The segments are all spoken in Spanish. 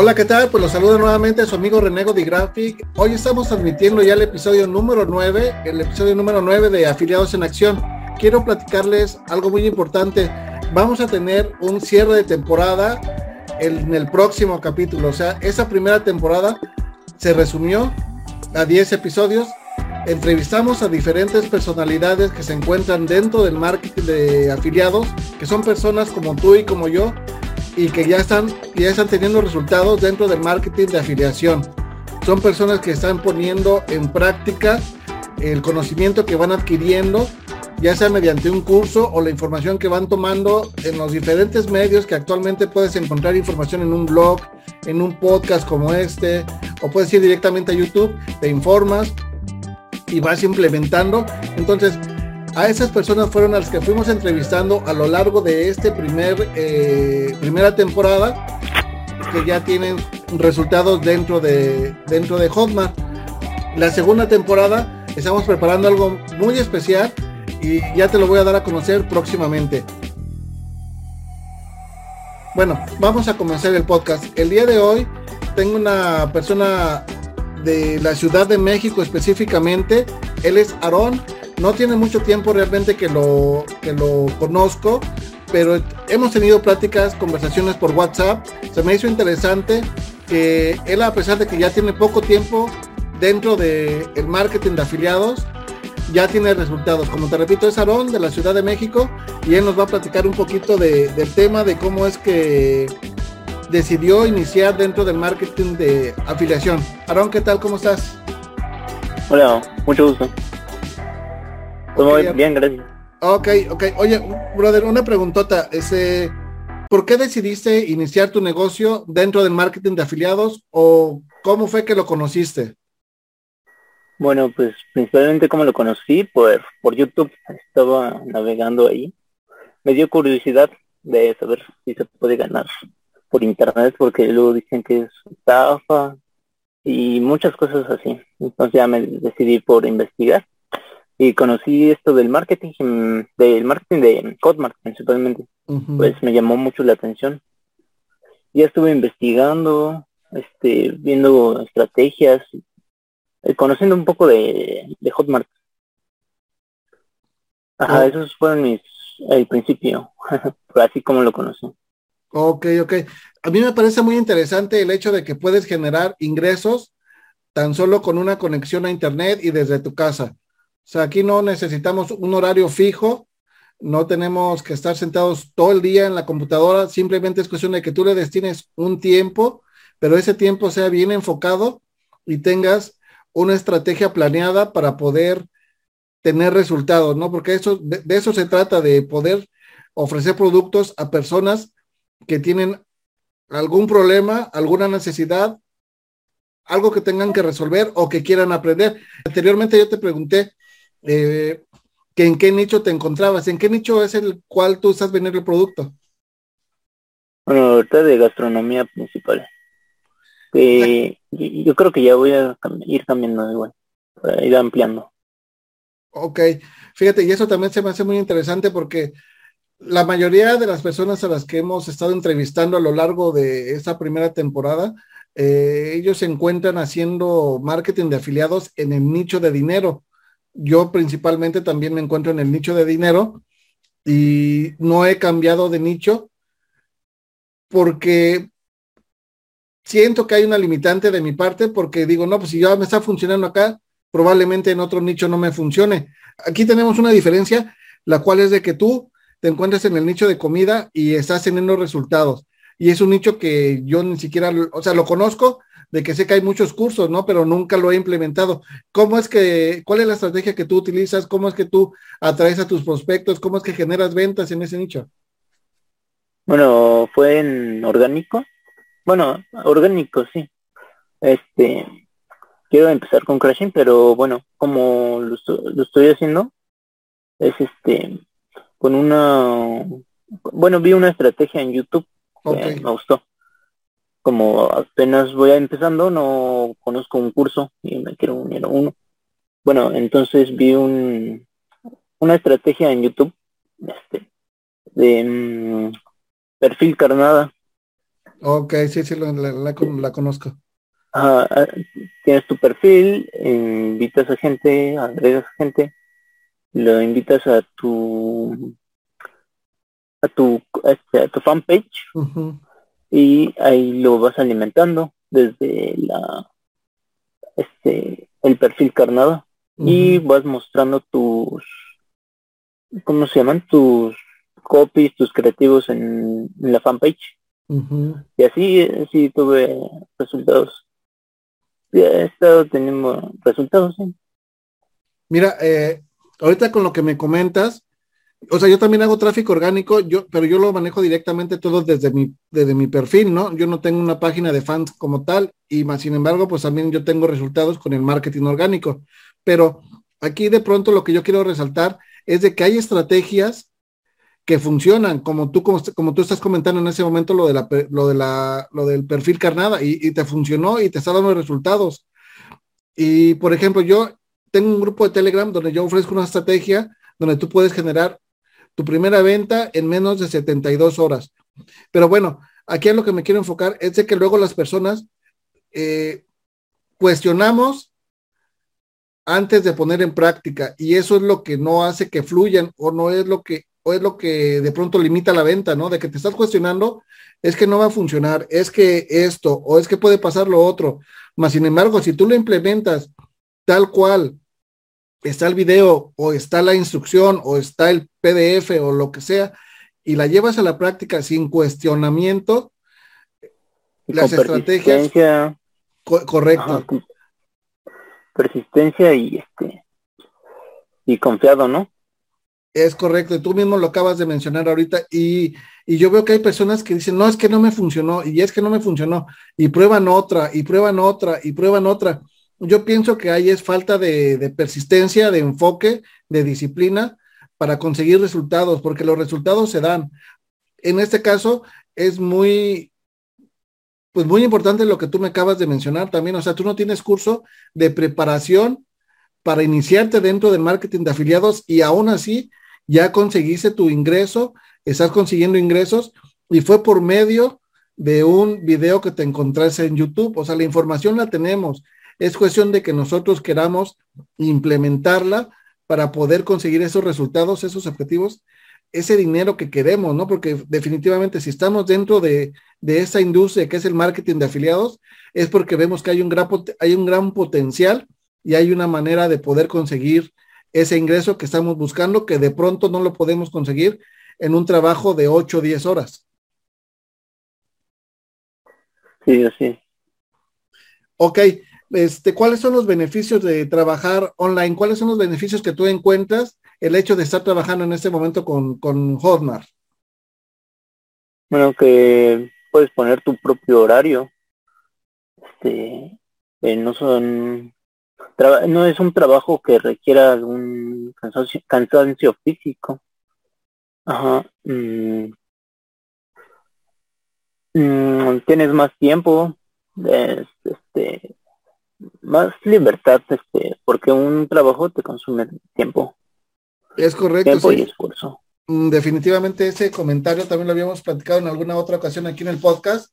Hola, ¿qué tal? Pues los saludo nuevamente a su amigo Renego de Graphic. Hoy estamos transmitiendo ya el episodio número 9, el episodio número 9 de Afiliados en Acción. Quiero platicarles algo muy importante. Vamos a tener un cierre de temporada en el próximo capítulo. O sea, esa primera temporada se resumió a 10 episodios. Entrevistamos a diferentes personalidades que se encuentran dentro del marketing de afiliados, que son personas como tú y como yo, y que ya están, ya están teniendo resultados dentro del marketing de afiliación. Son personas que están poniendo en práctica el conocimiento que van adquiriendo, ya sea mediante un curso o la información que van tomando en los diferentes medios que actualmente puedes encontrar información en un blog, en un podcast como este, o puedes ir directamente a YouTube, te informas y vas implementando. Entonces, a esas personas fueron a las que fuimos entrevistando a lo largo de este primer eh, primera temporada que ya tienen resultados dentro de dentro de Hotmart. La segunda temporada estamos preparando algo muy especial y ya te lo voy a dar a conocer próximamente. Bueno, vamos a comenzar el podcast. El día de hoy tengo una persona de la Ciudad de México específicamente. Él es Aarón no tiene mucho tiempo realmente que lo, que lo conozco, pero hemos tenido pláticas, conversaciones por WhatsApp. Se me hizo interesante que él, a pesar de que ya tiene poco tiempo dentro del el marketing de afiliados, ya tiene resultados. Como te repito, es Aarón de la Ciudad de México y él nos va a platicar un poquito del tema de cómo es que decidió iniciar dentro del marketing de afiliación. Aarón, ¿qué tal? ¿Cómo estás? Hola, mucho gusto. Todo bien, gracias. Ok, ok. Oye, brother, una preguntota. Ese, ¿Por qué decidiste iniciar tu negocio dentro del marketing de afiliados o cómo fue que lo conociste? Bueno, pues principalmente como lo conocí por, por YouTube. Estaba navegando ahí. Me dio curiosidad de saber si se puede ganar por internet porque luego dicen que es estafa y muchas cosas así. Entonces ya me decidí por investigar y conocí esto del marketing, del marketing de Codmart principalmente. Pues me llamó mucho la atención. Ya estuve investigando, este, viendo estrategias, eh, conociendo un poco de, de Hotmart. Ajá, oh. esos fueron mis, el principio, así como lo conocí. Ok, ok. A mí me parece muy interesante el hecho de que puedes generar ingresos tan solo con una conexión a Internet y desde tu casa. Sea, aquí no necesitamos un horario fijo, no tenemos que estar sentados todo el día en la computadora, simplemente es cuestión de que tú le destines un tiempo, pero ese tiempo sea bien enfocado y tengas una estrategia planeada para poder tener resultados, ¿no? Porque eso, de eso se trata, de poder ofrecer productos a personas que tienen algún problema, alguna necesidad, algo que tengan que resolver o que quieran aprender. Anteriormente yo te pregunté eh, que en qué nicho te encontrabas, en qué nicho es el cual tú estás vendiendo el producto. Bueno, ahorita de gastronomía principal. yo creo que ya voy a ir cambiando igual, para ir ampliando. Ok, fíjate, y eso también se me hace muy interesante porque la mayoría de las personas a las que hemos estado entrevistando a lo largo de esta primera temporada, eh, ellos se encuentran haciendo marketing de afiliados en el nicho de dinero yo principalmente también me encuentro en el nicho de dinero y no he cambiado de nicho porque siento que hay una limitante de mi parte porque digo, no, pues si ya me está funcionando acá, probablemente en otro nicho no me funcione. Aquí tenemos una diferencia, la cual es de que tú te encuentras en el nicho de comida y estás teniendo resultados. Y es un nicho que yo ni siquiera, o sea, lo conozco, de que sé que hay muchos cursos, ¿no? Pero nunca lo he implementado. ¿Cómo es que, cuál es la estrategia que tú utilizas? ¿Cómo es que tú atraes a tus prospectos? ¿Cómo es que generas ventas en ese nicho? Bueno, fue en orgánico. bueno, orgánico, sí. Este, quiero empezar con crashing, pero bueno, como lo, lo estoy haciendo, es este, con una, bueno, vi una estrategia en YouTube que me gustó. Como apenas voy empezando, no conozco un curso y me quiero unir a uno. Bueno, entonces vi un, una estrategia en YouTube este, de mm, perfil carnada. Ok, sí, sí, la, la, conozco. Ah, tienes tu perfil, invitas a gente, agregas a gente, lo invitas a tu a tu este, a tu fanpage y ahí lo vas alimentando desde la este el perfil carnada y vas mostrando tus ¿cómo se llaman? tus copies, tus creativos en, la fanpage. Y así, así tuve resultados. Ya he estado teniendo resultados. Mira, eh, ahorita con lo que me comentas, o sea, yo también hago tráfico orgánico, yo, pero yo lo manejo directamente todo desde mi, desde mi perfil, ¿no? Yo no tengo una página de fans como tal, y más sin embargo, pues también yo tengo resultados con el marketing orgánico. Pero aquí de pronto lo que yo quiero resaltar es de que hay estrategias que funcionan, como tú, como, como tú estás comentando en ese momento lo, de la, lo, de la, lo del perfil carnada, y, y te funcionó y te está dando resultados. Y por ejemplo, yo tengo un grupo de Telegram donde yo ofrezco una estrategia donde tú puedes generar tu primera venta en menos de 72 horas. Pero bueno, aquí a lo que me quiero enfocar es de que luego las personas eh, cuestionamos antes de poner en práctica y eso es lo que no hace que fluyan o no es lo que o es lo que de pronto limita la venta, ¿no? De que te estás cuestionando, es que no va a funcionar, es que esto o es que puede pasar lo otro. Más sin embargo, si tú lo implementas tal cual está el video o está la instrucción o está el PDF o lo que sea y la llevas a la práctica sin cuestionamiento, las estrategias correcto. Persistencia y este y confiado, ¿no? Es correcto, y tú mismo lo acabas de mencionar ahorita y, y, yo veo que hay personas que dicen, no, es que no me funcionó y es que no me funcionó y prueban otra y prueban otra y prueban otra yo pienso que ahí es falta de, persistencia, de enfoque, de disciplina para conseguir resultados, porque los resultados se dan. En este caso es muy, pues muy importante lo que tú me acabas de mencionar también. O sea, tú no tienes curso de preparación para iniciarte dentro del marketing de afiliados y aún así ya conseguiste tu ingreso, estás consiguiendo ingresos y fue por medio de un video que te encontraste en YouTube. O sea, la información la tenemos es cuestión de que nosotros queramos implementarla para poder conseguir esos resultados, esos objetivos, ese dinero que queremos, ¿no? Porque definitivamente si estamos dentro de, de esa industria que es el marketing de afiliados, es porque vemos que hay un, gran, hay un gran potencial y hay una manera de poder conseguir ese ingreso que estamos buscando, que de pronto no lo podemos conseguir en un trabajo de 8 o 10 horas. Sí, así. Ok, este, ¿cuáles son los beneficios de trabajar online? ¿Cuáles son los beneficios que tú encuentras el hecho de estar trabajando en este momento con, con Hotmart? Bueno, que puedes poner tu propio horario. Este, eh, no son, no es un trabajo que requiera un cansancio, físico. Ajá. Mm, mm, tienes más tiempo. este, más libertad, este, porque un trabajo te consume tiempo. Es correcto. Tiempo y esfuerzo. Mm, definitivamente ese comentario también lo habíamos platicado en alguna otra ocasión aquí en el podcast,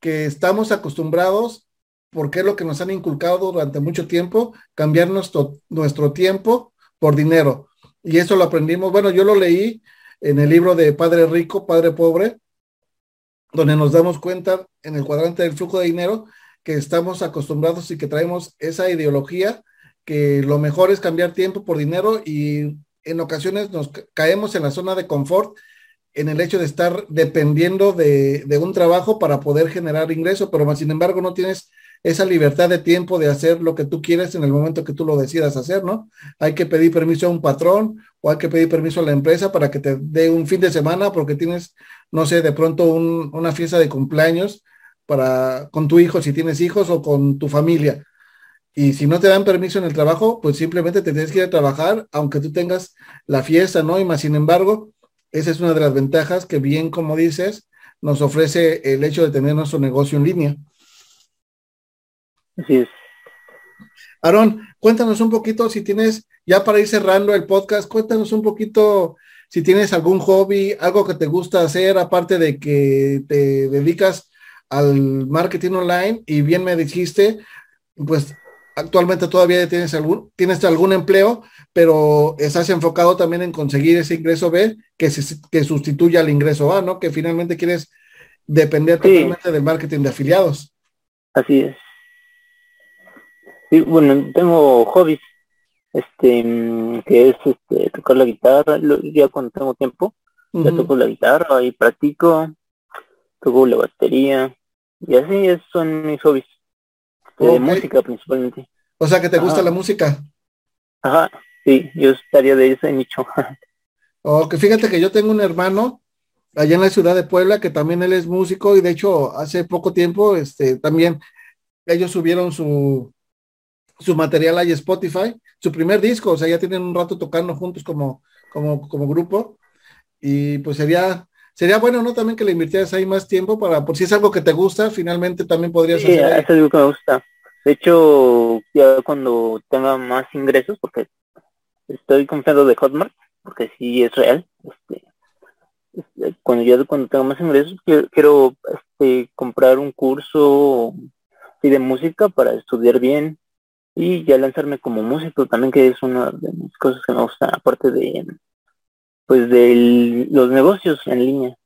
que estamos acostumbrados, porque es lo que nos han inculcado durante mucho tiempo, cambiar nuestro, nuestro tiempo por dinero. Y eso lo aprendimos, bueno, yo lo leí en el libro de Padre Rico, Padre Pobre, donde nos damos cuenta en el cuadrante del flujo de dinero que estamos acostumbrados y que traemos esa ideología que lo mejor es cambiar tiempo por dinero y en ocasiones nos caemos en la zona de confort en el hecho de estar dependiendo de, un trabajo para poder generar ingreso, pero más sin embargo no tienes esa libertad de tiempo de hacer lo que tú quieres en el momento que tú lo decidas hacer, ¿no? Hay que pedir permiso a un patrón o hay que pedir permiso a la empresa para que te dé un fin de semana porque tienes, no sé, de pronto una fiesta de cumpleaños para con tu hijo si tienes hijos o con tu familia. Y si no te dan permiso en el trabajo, pues simplemente te tienes que ir a trabajar, aunque tú tengas la fiesta, ¿no? Y más sin embargo, esa es una de las ventajas que bien como dices, nos ofrece el hecho de tener nuestro negocio en línea. Así es. Aarón, cuéntanos un poquito si tienes, ya para ir cerrando el podcast, cuéntanos un poquito si tienes algún hobby, algo que te gusta hacer, aparte de que te dedicas al marketing online y bien me dijiste, pues actualmente todavía tienes algún, tienes algún empleo, pero estás enfocado también en conseguir ese ingreso B que, se, que sustituya al ingreso A, ¿no? Que finalmente quieres depender totalmente del marketing de afiliados. Así es. Sí, bueno, tengo hobbies, este, que es este, tocar la guitarra, ya cuando tengo tiempo, ya toco la guitarra y practico, toco la batería, y así es, son mis hobbies. De música principalmente. O sea que te gusta la música. Ajá, sí, yo estaría de ese nicho. que fíjate que yo tengo un hermano allá en la ciudad de Puebla que también él es músico y de hecho hace poco tiempo este también ellos subieron su su material ahí Spotify, su primer disco, o sea, ya tienen un rato tocando juntos como, como, como grupo. Y pues sería, sería bueno, ¿no? También que le invirtieras ahí más tiempo para, por si es algo que te gusta, finalmente también podrías sí, hacer. es algo que me gusta. De hecho, ya cuando tenga más ingresos, porque estoy confiando de Hotmart, porque sí es real, este, este cuando ya cuando tenga más ingresos, quiero, quiero este, comprar un curso de música para estudiar bien y ya lanzarme como músico también que es una de mis cosas que me gusta aparte de pues de los negocios en línea.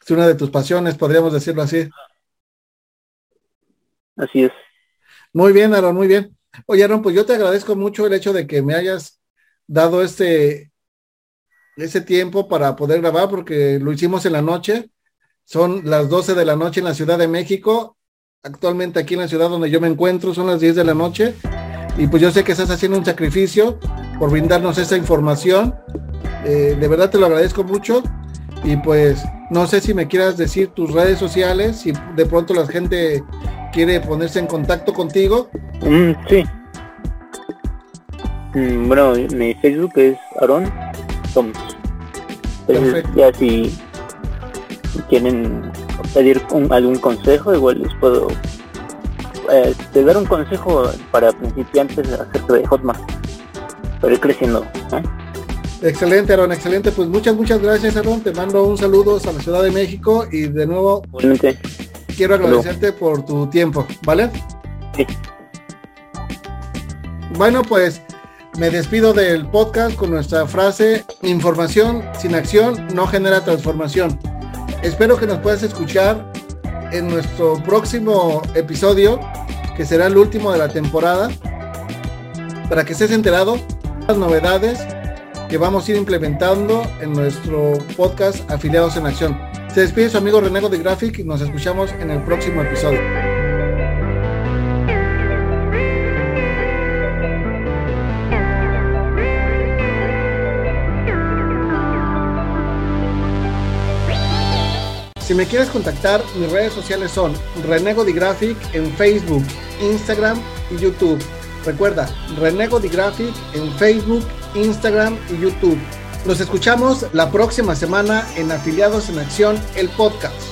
Es una de tus pasiones podríamos decirlo así. Así es. Muy bien Aaron muy bien. Oye Aaron pues yo te agradezco mucho el hecho de que me hayas dado este ese tiempo para poder grabar porque lo hicimos en la noche. Son las 12 de la noche en la Ciudad de México. Actualmente aquí en la ciudad donde yo me encuentro son las 10 de la noche. Y pues yo sé que estás haciendo un sacrificio por brindarnos esa información. Eh, de verdad te lo agradezco mucho. Y pues no sé si me quieras decir tus redes sociales, si de pronto la gente quiere ponerse en contacto contigo. Mm, sí. Mm, bueno, mi Facebook es Aaron. Perfecto. Ya si, quieren pedir algún consejo, igual les puedo eh, te dar un consejo para principiantes acerca de Hotmart, para ir creciendo. Excelente, Aaron, excelente. Pues muchas, muchas gracias, Aaron. Te mando un saludo a la Ciudad de México y de nuevo quiero agradecerte por tu tiempo, ¿vale? Sí. Bueno, pues me despido del podcast con nuestra frase, información sin acción no genera transformación. Espero que nos puedas escuchar en nuestro próximo episodio, que será el último de la temporada, para que estés enterado de las novedades que vamos a ir implementando en nuestro podcast Afiliados en Acción. Se despide su amigo Renego de Graphic y nos escuchamos en el próximo episodio. Si me quieres contactar, mis redes sociales son Renego Graphic en Facebook, Instagram y YouTube. Recuerda, Renego Graphic en Facebook, Instagram y YouTube. Nos escuchamos la próxima semana en Afiliados en Acción, el podcast.